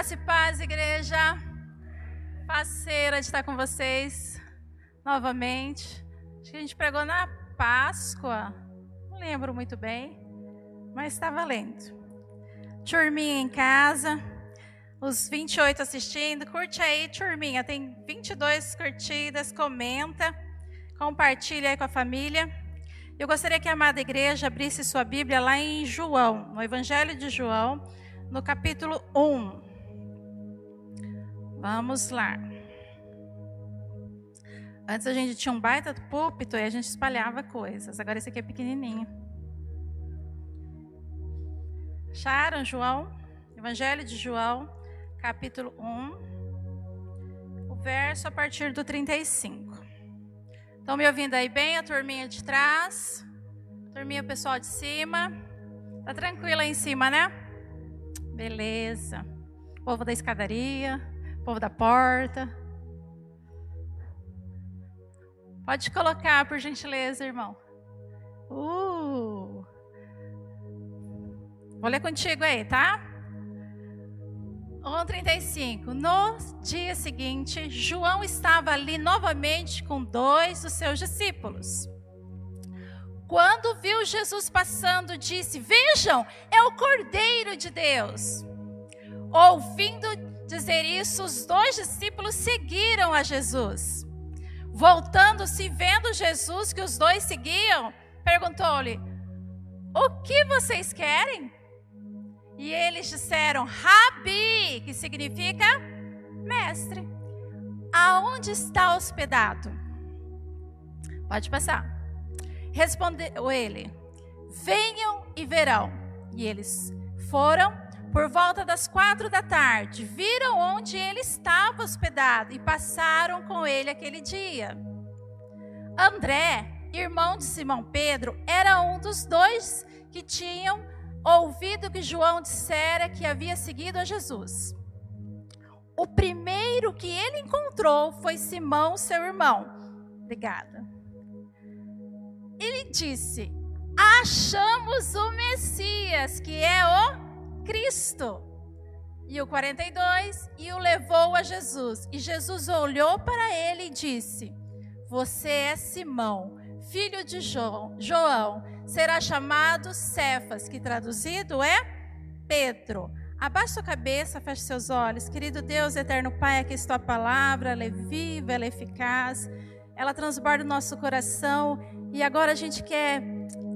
Graça e paz, igreja. Parceira de estar com vocês novamente. Acho que a gente pregou na Páscoa. Não lembro muito bem, mas está valendo. Turminha em casa. Os 28 assistindo. Curte aí, turminha. Tem 22 curtidas. Comenta. Compartilha aí com a família. Eu gostaria que a amada igreja abrisse sua Bíblia lá em João, no Evangelho de João, no capítulo 1. Vamos lá. Antes a gente tinha um baita púlpito e a gente espalhava coisas. Agora esse aqui é pequenininho. Acharam, João? Evangelho de João, capítulo 1, o verso a partir do 35. Estão me ouvindo aí bem? A turminha de trás, a turminha pessoal de cima. Tá tranquila aí em cima, né? Beleza. Povo da escadaria povo da porta. Pode colocar, por gentileza, irmão. Uh. Vou ler contigo aí, tá? 1,35. No dia seguinte, João estava ali novamente com dois dos seus discípulos. Quando viu Jesus passando, disse: Vejam, é o Cordeiro de Deus. Ouvindo dizer isso, os dois discípulos seguiram a Jesus. Voltando-se, vendo Jesus que os dois seguiam, perguntou-lhe: O que vocês querem? E eles disseram: Rabi, que significa mestre. Aonde está hospedado? Pode passar. Respondeu ele: Venham e verão. E eles foram por volta das quatro da tarde, viram onde ele estava hospedado e passaram com ele aquele dia. André, irmão de Simão Pedro, era um dos dois que tinham ouvido que João dissera que havia seguido a Jesus. O primeiro que ele encontrou foi Simão, seu irmão. Obrigada. Ele disse: Achamos o Messias, que é o Cristo. E o 42, e o levou a Jesus. E Jesus olhou para ele e disse: Você é Simão, filho de João, João. Será chamado Cefas, que traduzido é Pedro. Abaixe sua cabeça, feche seus olhos. Querido Deus, eterno Pai, aqui está a palavra, ela é viva, ela é eficaz, ela transborda o nosso coração. E agora a gente quer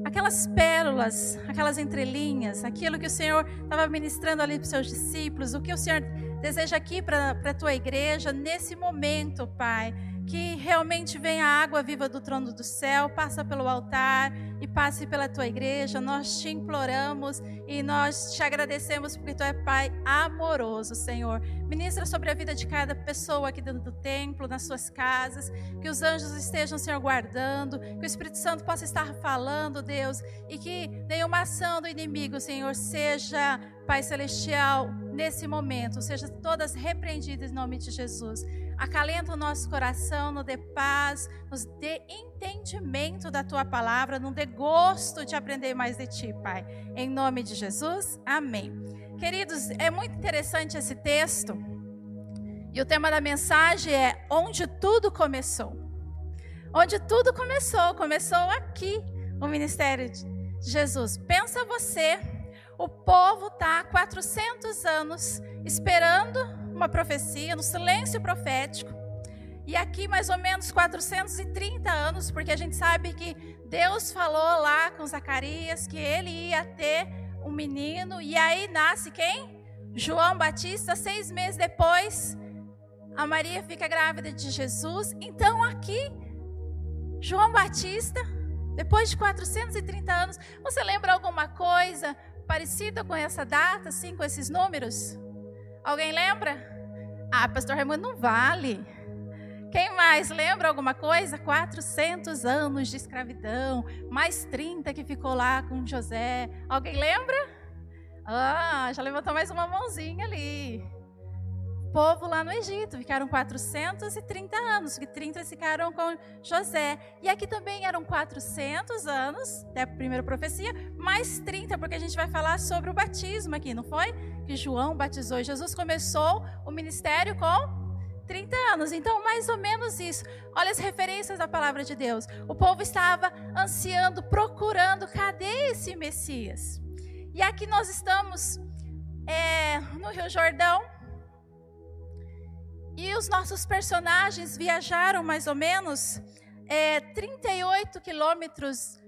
aquelas pérolas, aquelas entrelinhas, aquilo que o Senhor estava ministrando ali para os seus discípulos, o que o Senhor deseja aqui para a tua igreja nesse momento, Pai que realmente venha a água viva do trono do céu, passa pelo altar e passe pela tua igreja. Nós te imploramos e nós te agradecemos porque tu é Pai amoroso, Senhor. Ministra sobre a vida de cada pessoa aqui dentro do templo, nas suas casas, que os anjos estejam, Senhor, guardando, que o Espírito Santo possa estar falando, Deus, e que nenhuma ação do inimigo, Senhor, seja, Pai celestial, nesse momento, seja todas repreendidas em nome de Jesus. Acalenta o nosso coração, nos dê paz, nos dê entendimento da tua palavra, nos dê gosto de aprender mais de ti, Pai. Em nome de Jesus, amém. Queridos, é muito interessante esse texto. E o tema da mensagem é Onde tudo começou. Onde tudo começou, começou aqui, o ministério de Jesus. Pensa você, o povo está há 400 anos esperando uma profecia, no silêncio profético. E aqui mais ou menos 430 anos, porque a gente sabe que Deus falou lá com Zacarias que ele ia ter um menino, e aí nasce quem? João Batista, seis meses depois, a Maria fica grávida de Jesus. Então aqui, João Batista, depois de 430 anos, você lembra alguma coisa parecida com essa data, assim, com esses números? Alguém lembra? Ah, pastor Raimundo, não vale. Quem mais lembra alguma coisa? 400 anos de escravidão, mais 30 que ficou lá com José. Alguém lembra? Ah, já levantou mais uma mãozinha ali. Povo lá no Egito. Ficaram 430 anos, que 30 ficaram com José. E aqui também eram 400 anos, até a primeira profecia, mais 30, porque a gente vai falar sobre o batismo aqui, não foi? Que João batizou Jesus começou o ministério com 30 anos. Então, mais ou menos isso. Olha as referências da palavra de Deus. O povo estava ansiando, procurando, cadê esse Messias? E aqui nós estamos é, no Rio Jordão. E os nossos personagens viajaram mais ou menos é, 38 quilômetros,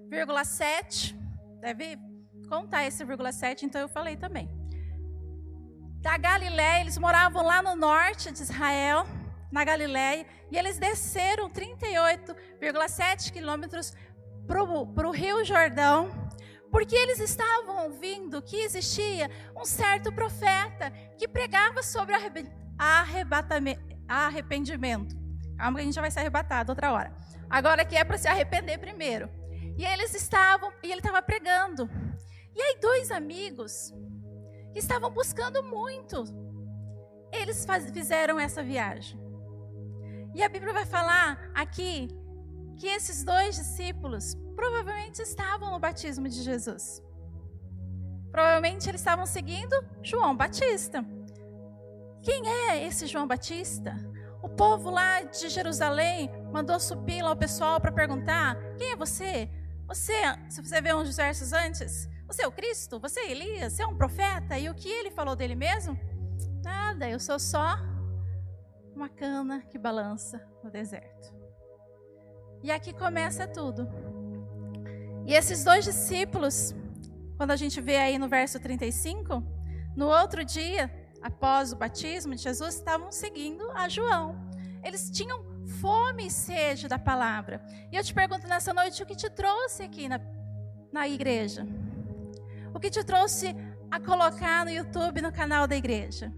7. Deve contar esse vírgula 7, então eu falei também da Galiléia, eles moravam lá no norte de Israel, na Galiléia, e eles desceram 38,7 quilômetros para o Rio Jordão, porque eles estavam ouvindo que existia um certo profeta que pregava sobre arrependimento. Calma que a gente já vai ser arrebatado outra hora. Agora que é para se arrepender primeiro. E eles estavam, e ele estava pregando. E aí dois amigos que estavam buscando muito. Eles faz, fizeram essa viagem. E a Bíblia vai falar aqui que esses dois discípulos provavelmente estavam no batismo de Jesus. Provavelmente eles estavam seguindo João Batista. Quem é esse João Batista? O povo lá de Jerusalém mandou subir lá o pessoal para perguntar: quem é você? Você, se você ver uns versos antes, você é o Cristo? Você é Elias? Você é um profeta? E o que ele falou dele mesmo? Nada, eu sou só uma cana que balança no deserto. E aqui começa tudo. E esses dois discípulos, quando a gente vê aí no verso 35, no outro dia, após o batismo de Jesus, estavam seguindo a João. Eles tinham fome e sede da palavra. E eu te pergunto nessa noite, o que te trouxe aqui na, na igreja? O que te trouxe a colocar no YouTube, no canal da igreja?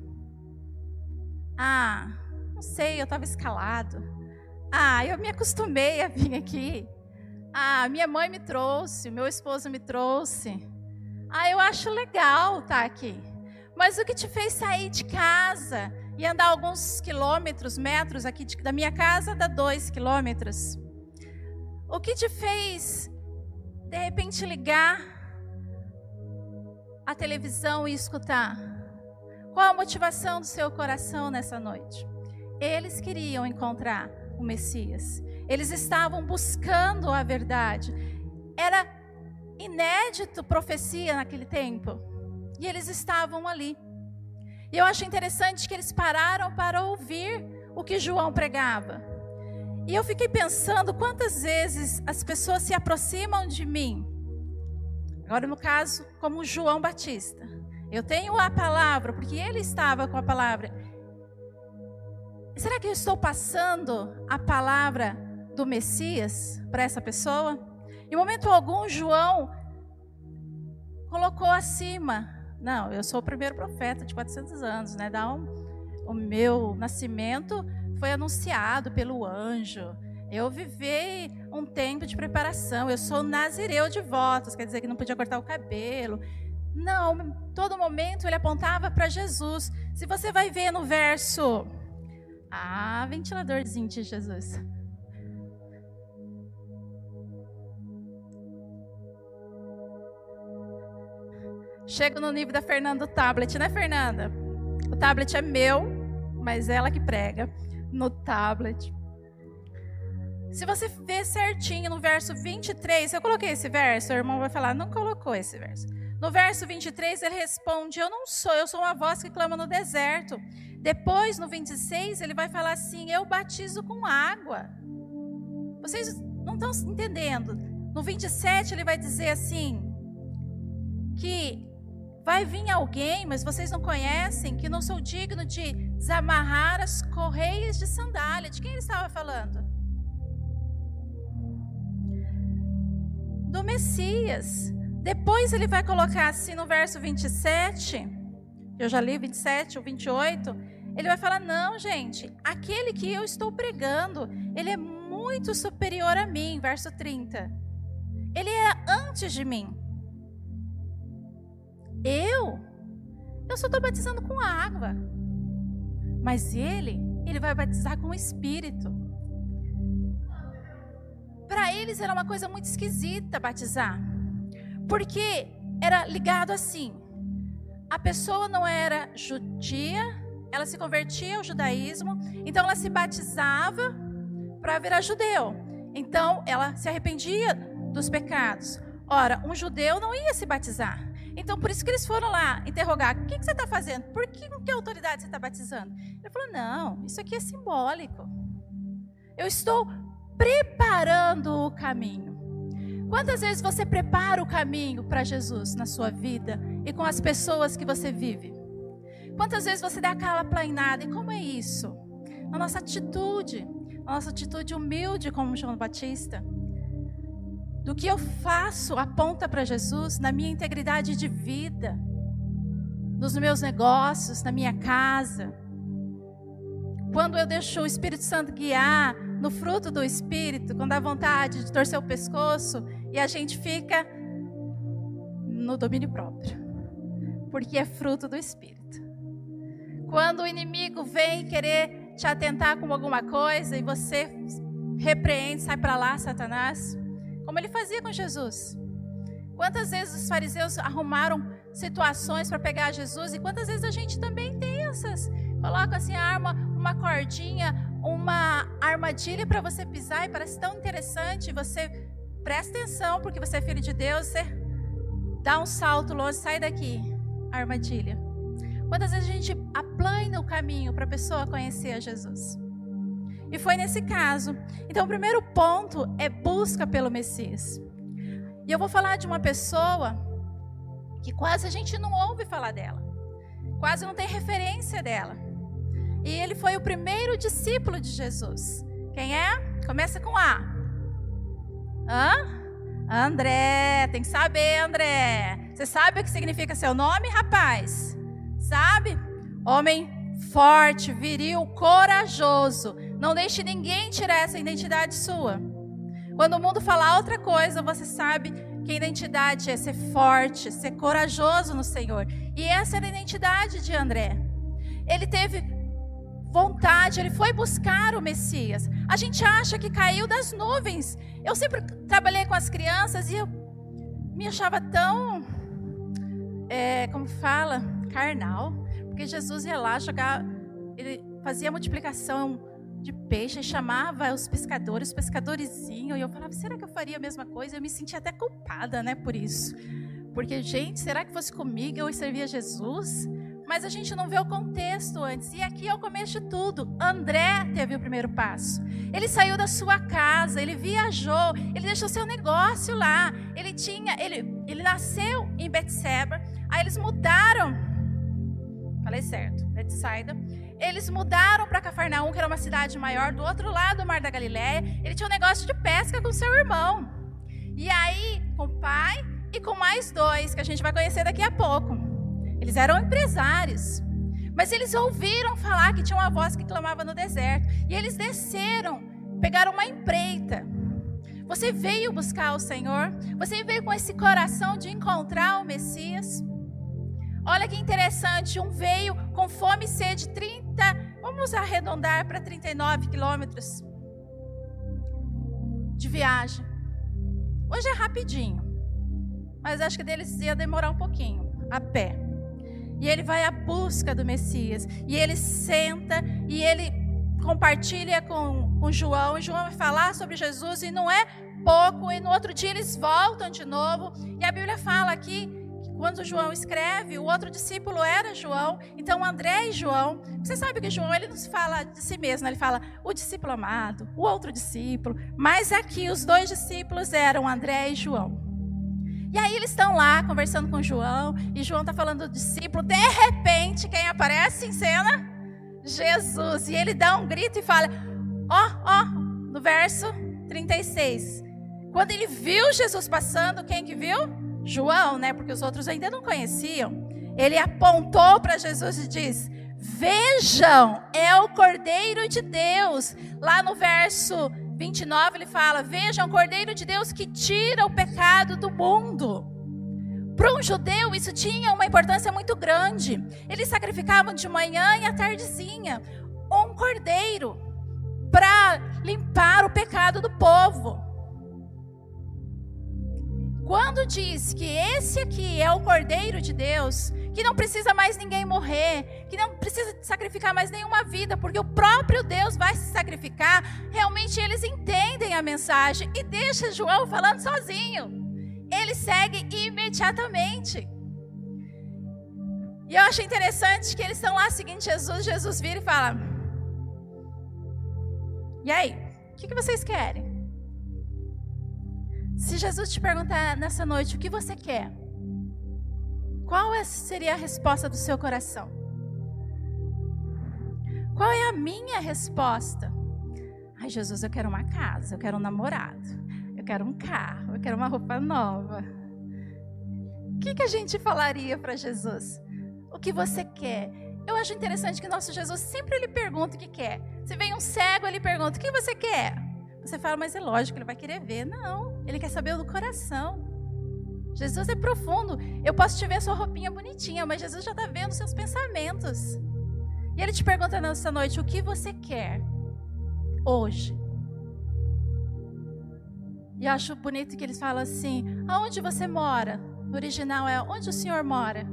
Ah, não sei, eu estava escalado. Ah, eu me acostumei a vir aqui. Ah, minha mãe me trouxe, meu esposo me trouxe. Ah, eu acho legal estar tá aqui. Mas o que te fez sair de casa e andar alguns quilômetros, metros aqui de, da minha casa, dá dois quilômetros? O que te fez, de repente, ligar a televisão e escutar? Qual a motivação do seu coração nessa noite? Eles queriam encontrar o Messias. Eles estavam buscando a verdade. Era inédito profecia naquele tempo. E eles estavam ali. E eu acho interessante que eles pararam para ouvir o que João pregava. E eu fiquei pensando quantas vezes as pessoas se aproximam de mim Agora, no caso, como João Batista. Eu tenho a palavra, porque ele estava com a palavra. Será que eu estou passando a palavra do Messias para essa pessoa? Em momento algum, João colocou acima. Não, eu sou o primeiro profeta de 400 anos, né? Dá um, o meu nascimento foi anunciado pelo anjo. Eu vivi um tempo de preparação. Eu sou nazireu de votos, quer dizer que não podia cortar o cabelo. Não, todo momento ele apontava para Jesus. Se você vai ver no verso. Ah, ventiladorzinho de Jesus. Chego no nível da Fernanda do tablet, né, Fernanda? O tablet é meu, mas ela que prega no tablet. Se você ver certinho no verso 23, eu coloquei esse verso, o irmão vai falar, não colocou esse verso. No verso 23, ele responde: Eu não sou, eu sou uma voz que clama no deserto. Depois, no 26, ele vai falar assim: Eu batizo com água. Vocês não estão entendendo. No 27, ele vai dizer assim: Que vai vir alguém, mas vocês não conhecem, que não sou digno de desamarrar as correias de sandália. De quem ele estava falando? do Messias. Depois ele vai colocar assim no verso 27, eu já li 27 ou 28, ele vai falar: não, gente, aquele que eu estou pregando, ele é muito superior a mim, verso 30. Ele é antes de mim. Eu? Só estou batizando com água. Mas ele, ele vai batizar com o Espírito. Para eles era uma coisa muito esquisita batizar. Porque era ligado assim. A pessoa não era judia, ela se convertia ao judaísmo, então ela se batizava para virar judeu. Então ela se arrependia dos pecados. Ora, um judeu não ia se batizar. Então, por isso que eles foram lá interrogar: o que, que você está fazendo? Por que, com que autoridade você está batizando? Ele falou: não, isso aqui é simbólico. Eu estou preparando o caminho. Quantas vezes você prepara o caminho para Jesus na sua vida e com as pessoas que você vive? Quantas vezes você dá aquela plainada? E como é isso? Na nossa atitude, na nossa atitude humilde como João Batista do que eu faço aponta para Jesus na minha integridade de vida, nos meus negócios, na minha casa. Quando eu deixo o Espírito Santo guiar no fruto do Espírito, quando dá vontade de torcer o pescoço e a gente fica no domínio próprio, porque é fruto do Espírito. Quando o inimigo vem querer te atentar com alguma coisa e você repreende, sai para lá, Satanás como ele fazia com Jesus. Quantas vezes os fariseus arrumaram situações para pegar Jesus e quantas vezes a gente também tem essas. Coloca assim a arma, uma cordinha, uma armadilha para você pisar e parece tão interessante. Você presta atenção porque você é filho de Deus, você dá um salto longe, sai daqui, armadilha. Quantas vezes a gente aplana o caminho para a pessoa conhecer a Jesus? E foi nesse caso. Então, o primeiro ponto é busca pelo Messias. E eu vou falar de uma pessoa que quase a gente não ouve falar dela, quase não tem referência dela. E ele foi o primeiro discípulo de Jesus. Quem é? Começa com A. Hã? André, tem que saber, André. Você sabe o que significa seu nome, rapaz? Sabe? Homem forte, viril, corajoso não deixe ninguém tirar essa identidade sua. Quando o mundo fala outra coisa, você sabe que a identidade é ser forte, ser corajoso no Senhor. E essa era a identidade de André. Ele teve vontade, ele foi buscar o Messias. A gente acha que caiu das nuvens. Eu sempre trabalhei com as crianças e eu me achava tão, é, como fala, carnal, porque Jesus ia lá jogar, ele fazia multiplicação de peixe, chamava os pescadores, os pescadores iam, e eu falava, será que eu faria a mesma coisa? Eu me sentia até culpada, né, por isso. Porque, gente, será que fosse comigo eu servia Jesus? Mas a gente não vê o contexto antes. E aqui é o começo de tudo. André teve o primeiro passo. Ele saiu da sua casa, ele viajou, ele deixou seu negócio lá. Ele tinha, ele, ele nasceu em Betseba. Aí eles mudaram. Falei certo, Betsaida eles mudaram para Cafarnaum, que era uma cidade maior, do outro lado do Mar da Galiléia. Ele tinha um negócio de pesca com seu irmão. E aí, com o pai e com mais dois, que a gente vai conhecer daqui a pouco. Eles eram empresários. Mas eles ouviram falar que tinha uma voz que clamava no deserto. E eles desceram, pegaram uma empreita. Você veio buscar o Senhor? Você veio com esse coração de encontrar o Messias? Olha que interessante, um veio com fome e sede, 30, vamos arredondar para 39 quilômetros de viagem. Hoje é rapidinho, mas acho que deles ia demorar um pouquinho, a pé. E ele vai à busca do Messias, e ele senta, e ele compartilha com, com João, e João vai falar sobre Jesus, e não é pouco, e no outro dia eles voltam de novo, e a Bíblia fala aqui quando João escreve, o outro discípulo era João, então André e João. Você sabe que João ele não se fala de si mesmo, ele fala o discípulo amado, o outro discípulo. Mas aqui os dois discípulos eram André e João. E aí eles estão lá conversando com João, e João está falando do discípulo. De repente, quem aparece em cena? Jesus. E ele dá um grito e fala: Ó, oh, ó, oh, no verso 36. Quando ele viu Jesus passando, quem que viu? João, né, porque os outros ainda não conheciam, ele apontou para Jesus e diz: Vejam, é o Cordeiro de Deus. Lá no verso 29 ele fala: Vejam, o Cordeiro de Deus que tira o pecado do mundo. Para um judeu, isso tinha uma importância muito grande. Eles sacrificavam de manhã e à tardezinha um cordeiro para limpar o pecado do povo. Quando diz que esse aqui é o Cordeiro de Deus, que não precisa mais ninguém morrer, que não precisa sacrificar mais nenhuma vida, porque o próprio Deus vai se sacrificar, realmente eles entendem a mensagem e deixa João falando sozinho. Ele segue imediatamente. E eu acho interessante que eles estão lá seguindo Jesus, Jesus vira e fala: E aí, o que, que vocês querem? Se Jesus te perguntar nessa noite o que você quer, qual é, seria a resposta do seu coração? Qual é a minha resposta? Ai, Jesus, eu quero uma casa, eu quero um namorado, eu quero um carro, eu quero uma roupa nova. O que, que a gente falaria para Jesus? O que você quer? Eu acho interessante que nosso Jesus sempre ele pergunta o que quer. Se vem um cego, ele pergunta: o que você quer? Você fala, mas é lógico, ele vai querer ver. Não, ele quer saber do coração. Jesus é profundo. Eu posso te ver sua roupinha bonitinha, mas Jesus já está vendo seus pensamentos. E ele te pergunta nessa noite: o que você quer hoje? E eu acho bonito que eles falam assim: aonde você mora? No original é onde o Senhor mora.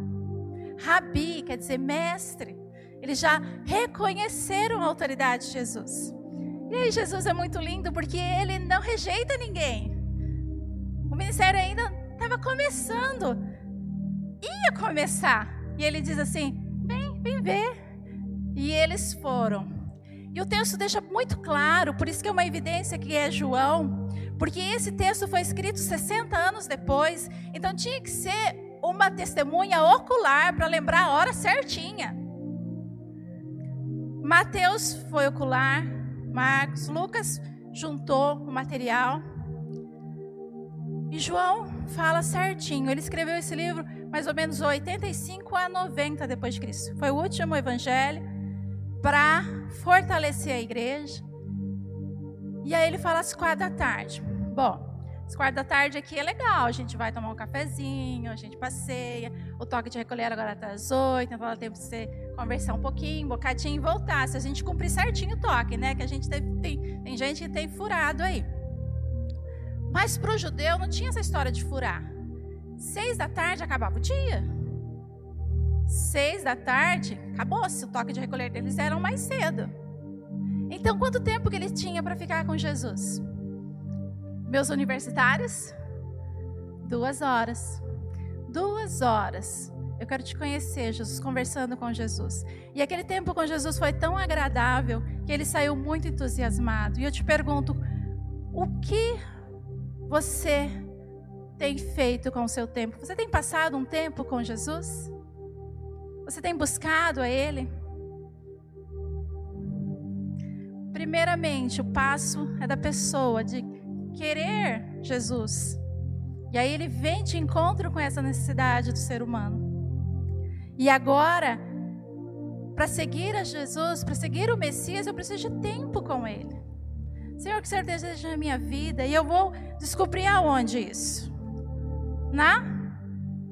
Rabi quer dizer mestre. Eles já reconheceram a autoridade de Jesus. E aí Jesus é muito lindo porque ele não rejeita ninguém. O ministério ainda estava começando. Ia começar. E ele diz assim: vem, vem ver. E eles foram. E o texto deixa muito claro, por isso que é uma evidência que é João, porque esse texto foi escrito 60 anos depois, então tinha que ser uma testemunha ocular para lembrar a hora certinha. Mateus foi ocular, Marcos, Lucas juntou o material. E João fala certinho. Ele escreveu esse livro mais ou menos 85 a 90 depois de Cristo. Foi o último evangelho para fortalecer a igreja. E aí ele fala às quatro da tarde. Bom, às quatro da tarde aqui é legal. A gente vai tomar um cafezinho, a gente passeia. O toque de recolher agora está às oito, então dá tempo de você conversar um pouquinho, um bocadinho e voltar. Se a gente cumprir certinho o toque, né? Que a gente tem, tem, tem gente que tem furado aí. Mas para o judeu não tinha essa história de furar. Seis da tarde acabava o dia. Seis da tarde, acabou-se. O toque de recolher deles era mais cedo. Então, quanto tempo que ele tinha para ficar com Jesus? Meus universitários? Duas horas. Duas horas. Eu quero te conhecer, Jesus, conversando com Jesus. E aquele tempo com Jesus foi tão agradável que ele saiu muito entusiasmado. E eu te pergunto, o que você tem feito com o seu tempo? Você tem passado um tempo com Jesus? Você tem buscado a Ele? Primeiramente, o passo é da pessoa de querer Jesus. E aí ele vem de encontro com essa necessidade do ser humano. E agora, para seguir a Jesus, para seguir o Messias, eu preciso de tempo com Ele. Senhor, que o Senhor deseja na minha vida? E eu vou descobrir aonde isso? Na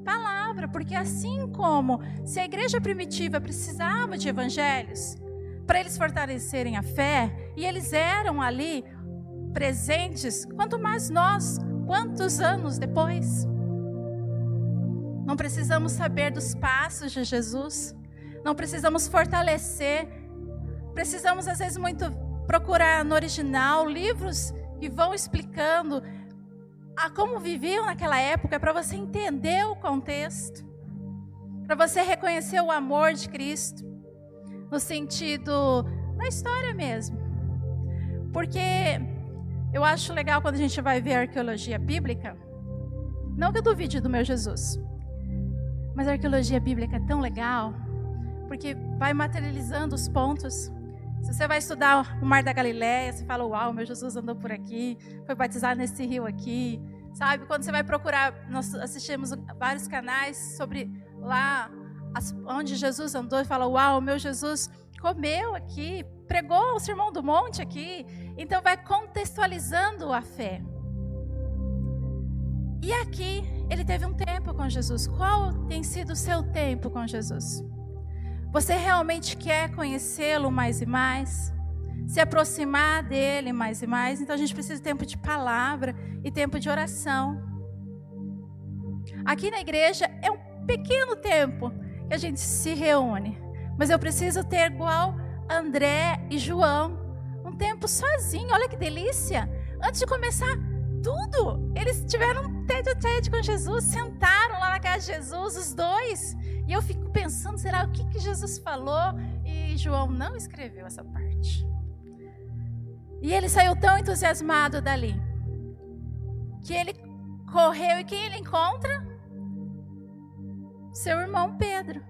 palavra, porque assim como se a igreja primitiva precisava de evangelhos para eles fortalecerem a fé, e eles eram ali presentes, quanto mais nós, quantos anos depois? Não precisamos saber dos passos de Jesus, não precisamos fortalecer, precisamos às vezes muito procurar no original livros que vão explicando a como viviam naquela época para você entender o contexto, para você reconhecer o amor de Cristo no sentido da história mesmo. Porque eu acho legal quando a gente vai ver a arqueologia bíblica, não que eu duvide do meu Jesus, mas a arqueologia bíblica é tão legal, porque vai materializando os pontos. Se você vai estudar o Mar da Galileia, você fala, uau, meu Jesus andou por aqui, foi batizado nesse rio aqui. Sabe, quando você vai procurar, nós assistimos vários canais sobre lá onde Jesus andou e fala, uau, meu Jesus comeu aqui, pregou o Sermão do Monte aqui. Então vai contextualizando a fé. E aqui ele teve um tempo com Jesus. Qual tem sido o seu tempo com Jesus? Você realmente quer conhecê-lo mais e mais? Se aproximar dele mais e mais? Então a gente precisa de tempo de palavra e tempo de oração. Aqui na igreja é um pequeno tempo que a gente se reúne, mas eu preciso ter igual André e João, um tempo sozinho. Olha que delícia! Antes de começar tudo. Eles tiveram um tete a tete com Jesus, sentaram lá na casa de Jesus, os dois. E eu fico pensando, será o que, que Jesus falou? E João não escreveu essa parte. E ele saiu tão entusiasmado dali, que ele correu e quem ele encontra? Seu irmão Pedro.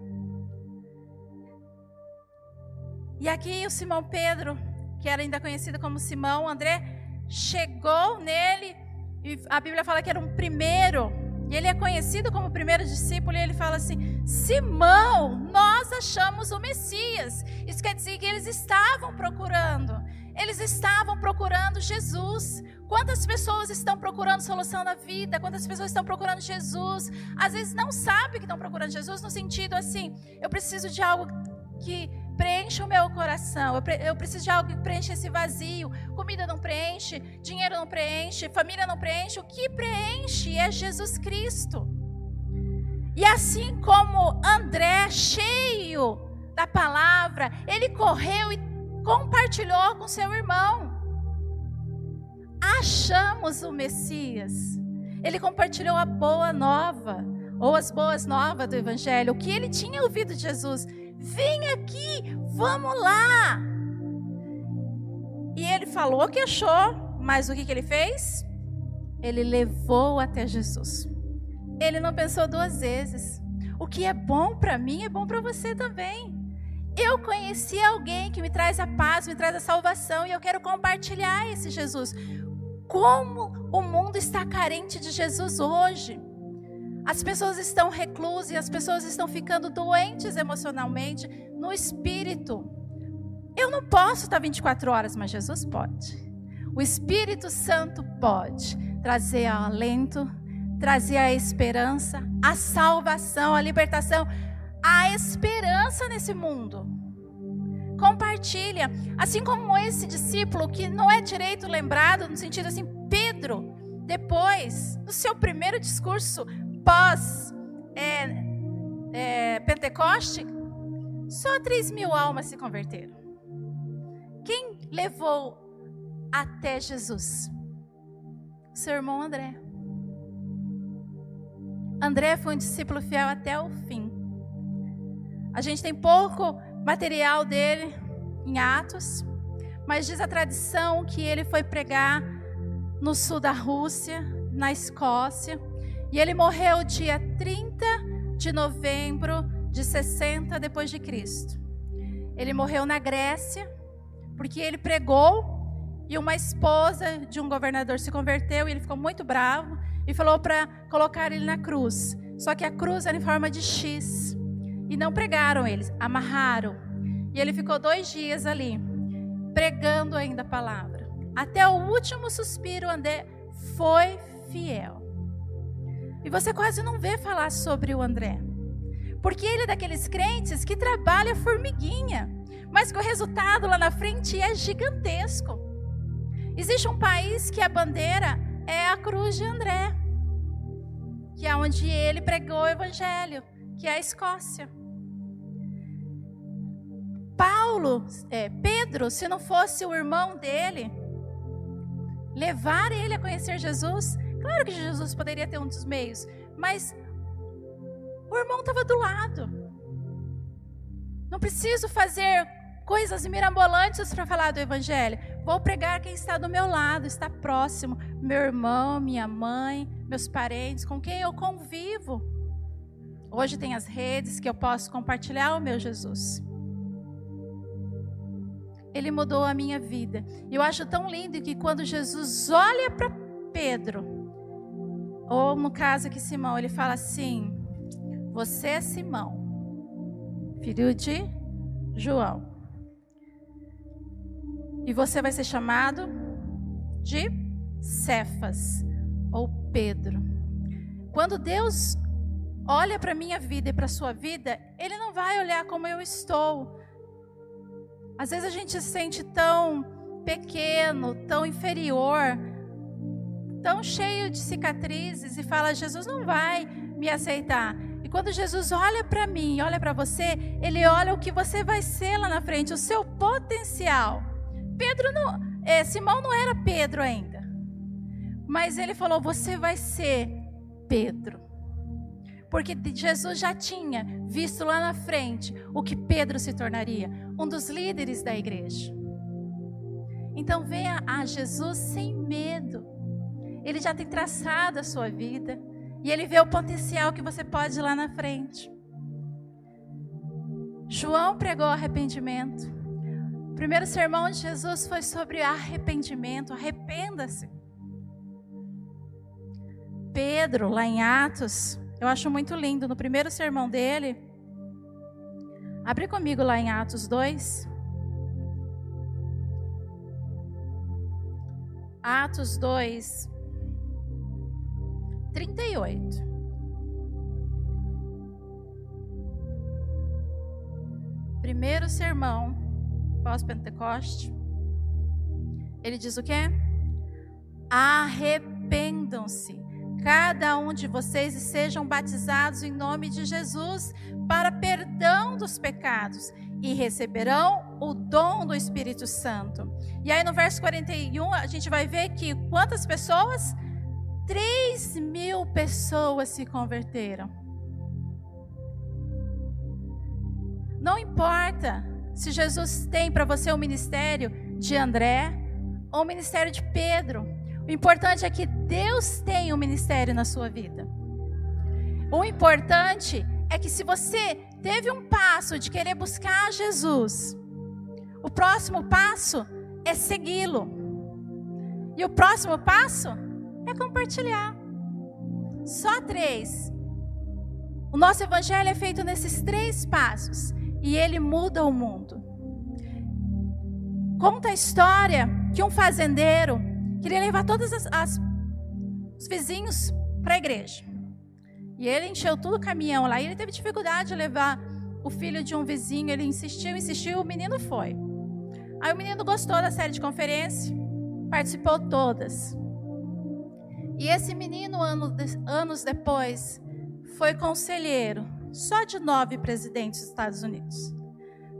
E aqui o Simão Pedro, que era ainda conhecido como Simão, André, chegou nele e a Bíblia fala que era um primeiro, e ele é conhecido como primeiro discípulo, e ele fala assim: Simão, nós achamos o Messias. Isso quer dizer que eles estavam procurando, eles estavam procurando Jesus. Quantas pessoas estão procurando solução na vida? Quantas pessoas estão procurando Jesus? Às vezes não sabem que estão procurando Jesus no sentido assim: eu preciso de algo que preencha o meu coração. Eu, pre eu, preciso de algo que preencha esse vazio. Comida não preenche, dinheiro não preenche, família não preenche. O que preenche é Jesus Cristo. E assim como André, cheio da palavra, ele correu e compartilhou com seu irmão. Achamos o Messias. Ele compartilhou a boa nova, ou as boas novas do Evangelho, o que ele tinha ouvido de Jesus. Vem aqui, vamos lá. E ele falou que achou, mas o que, que ele fez? Ele levou até Jesus. Ele não pensou duas vezes. O que é bom para mim é bom para você também. Eu conheci alguém que me traz a paz, me traz a salvação e eu quero compartilhar esse Jesus. Como o mundo está carente de Jesus hoje. As pessoas estão reclusas, as pessoas estão ficando doentes emocionalmente, no espírito. Eu não posso estar 24 horas, mas Jesus pode. O Espírito Santo pode trazer alento, trazer a esperança, a salvação, a libertação, a esperança nesse mundo. Compartilha, assim como esse discípulo que não é direito lembrado no sentido assim, Pedro, depois, no seu primeiro discurso, pós é, é, Pentecoste, só 3 mil almas se converteram. Quem levou até Jesus? Seu irmão André. André foi um discípulo fiel até o fim. A gente tem pouco material dele em Atos, mas diz a tradição que ele foi pregar no sul da Rússia, na Escócia, e ele morreu dia 30 de novembro de 60 depois de Cristo. Ele morreu na Grécia porque ele pregou e uma esposa de um governador se converteu e ele ficou muito bravo e falou para colocar ele na cruz. Só que a cruz era em forma de X e não pregaram eles, amarraram. E ele ficou dois dias ali pregando ainda a palavra. Até o último suspiro, André foi fiel. E você quase não vê falar sobre o André. Porque ele é daqueles crentes que trabalha formiguinha, mas que o resultado lá na frente é gigantesco. Existe um país que a bandeira é a cruz de André, que é onde ele pregou o evangelho, que é a Escócia. Paulo, é, Pedro, se não fosse o irmão dele, levar ele a conhecer Jesus, Claro que Jesus poderia ter um dos meios, mas o irmão estava do lado. Não preciso fazer coisas mirabolantes para falar do Evangelho. Vou pregar quem está do meu lado, está próximo. Meu irmão, minha mãe, meus parentes, com quem eu convivo. Hoje tem as redes que eu posso compartilhar o meu Jesus. Ele mudou a minha vida. Eu acho tão lindo que quando Jesus olha para Pedro, ou no caso aqui, Simão, ele fala assim: Você é Simão, filho de João. E você vai ser chamado de Cefas ou Pedro. Quando Deus olha para a minha vida e para a sua vida, Ele não vai olhar como eu estou. Às vezes a gente se sente tão pequeno, tão inferior, tão cheio de cicatrizes e fala: Jesus não vai me aceitar. E quando Jesus olha para mim, olha para você, ele olha o que você vai ser lá na frente, o seu potencial. Pedro não, é, Simão não era Pedro ainda, mas ele falou: você vai ser Pedro. Porque Jesus já tinha visto lá na frente o que Pedro se tornaria, um dos líderes da igreja. Então venha a Jesus sem medo. Ele já tem traçado a sua vida. E ele vê o potencial que você pode ir lá na frente. João pregou arrependimento. O primeiro sermão de Jesus foi sobre arrependimento. Arrependa-se. Pedro, lá em Atos, eu acho muito lindo, no primeiro sermão dele. Abre comigo lá em Atos 2. Atos 2, 38. Primeiro sermão pós-Pentecoste. Ele diz o quê? Arrependam-se, cada um de vocês, e sejam batizados em nome de Jesus para perdão dos pecados, e receberão o dom do Espírito Santo. E aí no verso 41 a gente vai ver que quantas pessoas? 3 mil pessoas se converteram. Não importa se Jesus tem para você o ministério de André ou o ministério de Pedro. O importante é que Deus tem um ministério na sua vida. O importante é que se você teve um passo de querer buscar Jesus, o próximo passo é segui-lo. E o próximo passo é compartilhar. Só três. O nosso evangelho é feito nesses três passos e ele muda o mundo. Conta a história que um fazendeiro queria levar todos as, as, os vizinhos para a igreja. E ele encheu todo o caminhão lá. E ele teve dificuldade de levar o filho de um vizinho. Ele insistiu, insistiu, o menino foi. Aí o menino gostou da série de conferência, participou todas. E esse menino, anos depois, foi conselheiro só de nove presidentes dos Estados Unidos.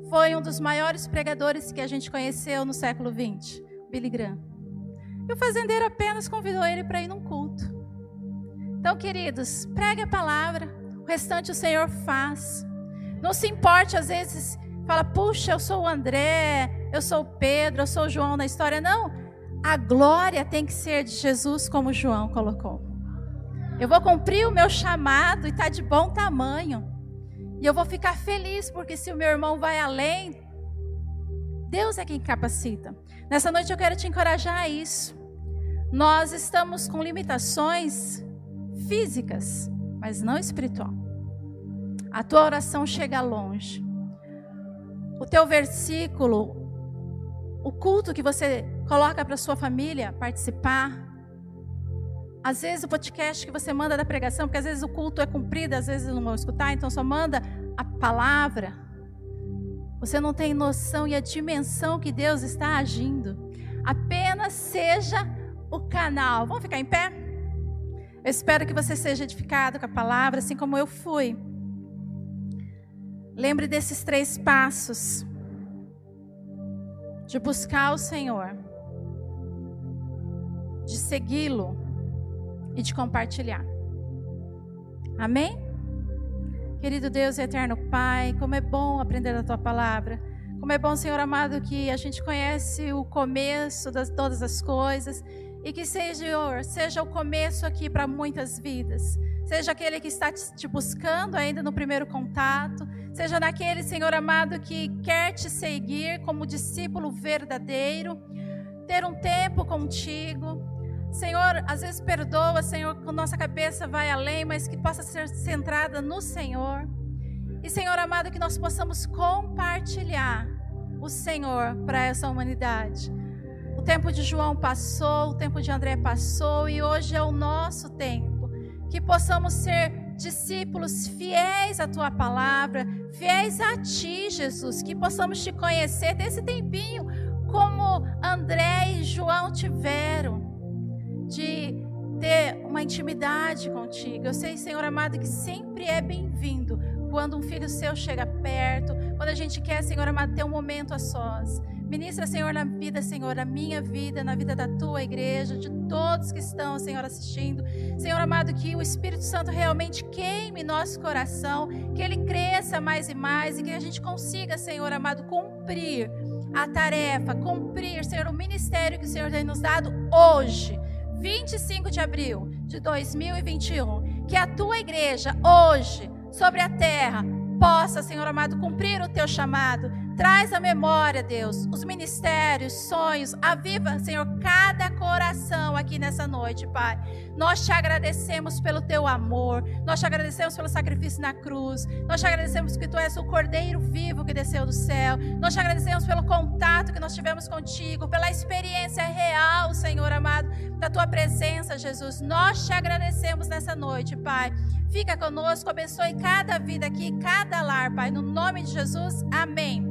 Foi um dos maiores pregadores que a gente conheceu no século XX, Billy Graham. E o fazendeiro apenas convidou ele para ir num culto. Então, queridos, pregue a palavra, o restante o Senhor faz. Não se importe, às vezes, fala, puxa, eu sou o André, eu sou o Pedro, eu sou o João na história. Não, a glória tem que ser de Jesus, como João colocou. Eu vou cumprir o meu chamado e está de bom tamanho. E eu vou ficar feliz, porque se o meu irmão vai além, Deus é quem capacita. Nessa noite eu quero te encorajar a isso. Nós estamos com limitações físicas, mas não espiritual. A tua oração chega longe. O teu versículo, o culto que você coloca para sua família participar. Às vezes o podcast que você manda da pregação, porque às vezes o culto é cumprido, às vezes não vão escutar, então só manda a palavra. Você não tem noção e a dimensão que Deus está agindo. Apenas seja o canal. Vamos ficar em pé? Eu espero que você seja edificado com a palavra, assim como eu fui. Lembre desses três passos de buscar o Senhor de segui-lo e de compartilhar. Amém? Querido Deus e eterno Pai, como é bom aprender a tua palavra. Como é bom, Senhor amado, que a gente conhece o começo de todas as coisas e que seja, seja o começo aqui para muitas vidas. Seja aquele que está te buscando ainda no primeiro contato, seja naquele, Senhor amado, que quer te seguir como discípulo verdadeiro, ter um tempo contigo. Senhor, às vezes perdoa, Senhor, que nossa cabeça vai além, mas que possa ser centrada no Senhor. E, Senhor amado, que nós possamos compartilhar o Senhor para essa humanidade. O tempo de João passou, o tempo de André passou e hoje é o nosso tempo. que possamos ser discípulos fiéis à tua palavra, fiéis a ti, Jesus, que possamos te conhecer desse tempinho, como André e João tiveram, de ter uma intimidade contigo. Eu sei, Senhor amado, que sempre é bem-vindo quando um filho seu chega perto, quando a gente quer, Senhor amado, ter um momento a sós. Ministra, Senhor, na vida, Senhor, na minha vida, na vida da tua igreja, de todos que estão, Senhor, assistindo. Senhor amado, que o Espírito Santo realmente queime nosso coração, que ele cresça mais e mais e que a gente consiga, Senhor amado, cumprir a tarefa, cumprir, Senhor, o ministério que o Senhor tem nos dado hoje. 25 de abril de 2021, que a tua igreja hoje, sobre a terra, possa, Senhor amado, cumprir o teu chamado. Traz a memória, Deus, os ministérios, sonhos, aviva, Senhor, cada coração aqui nessa noite, Pai. Nós te agradecemos pelo teu amor, nós te agradecemos pelo sacrifício na cruz, nós te agradecemos que tu és o Cordeiro vivo que desceu do céu, nós te agradecemos pelo contato que nós tivemos contigo, pela experiência real, Senhor amado, da tua presença, Jesus. Nós te agradecemos nessa noite, Pai. Fica conosco, abençoe cada vida aqui, cada lar, Pai. No nome de Jesus, amém.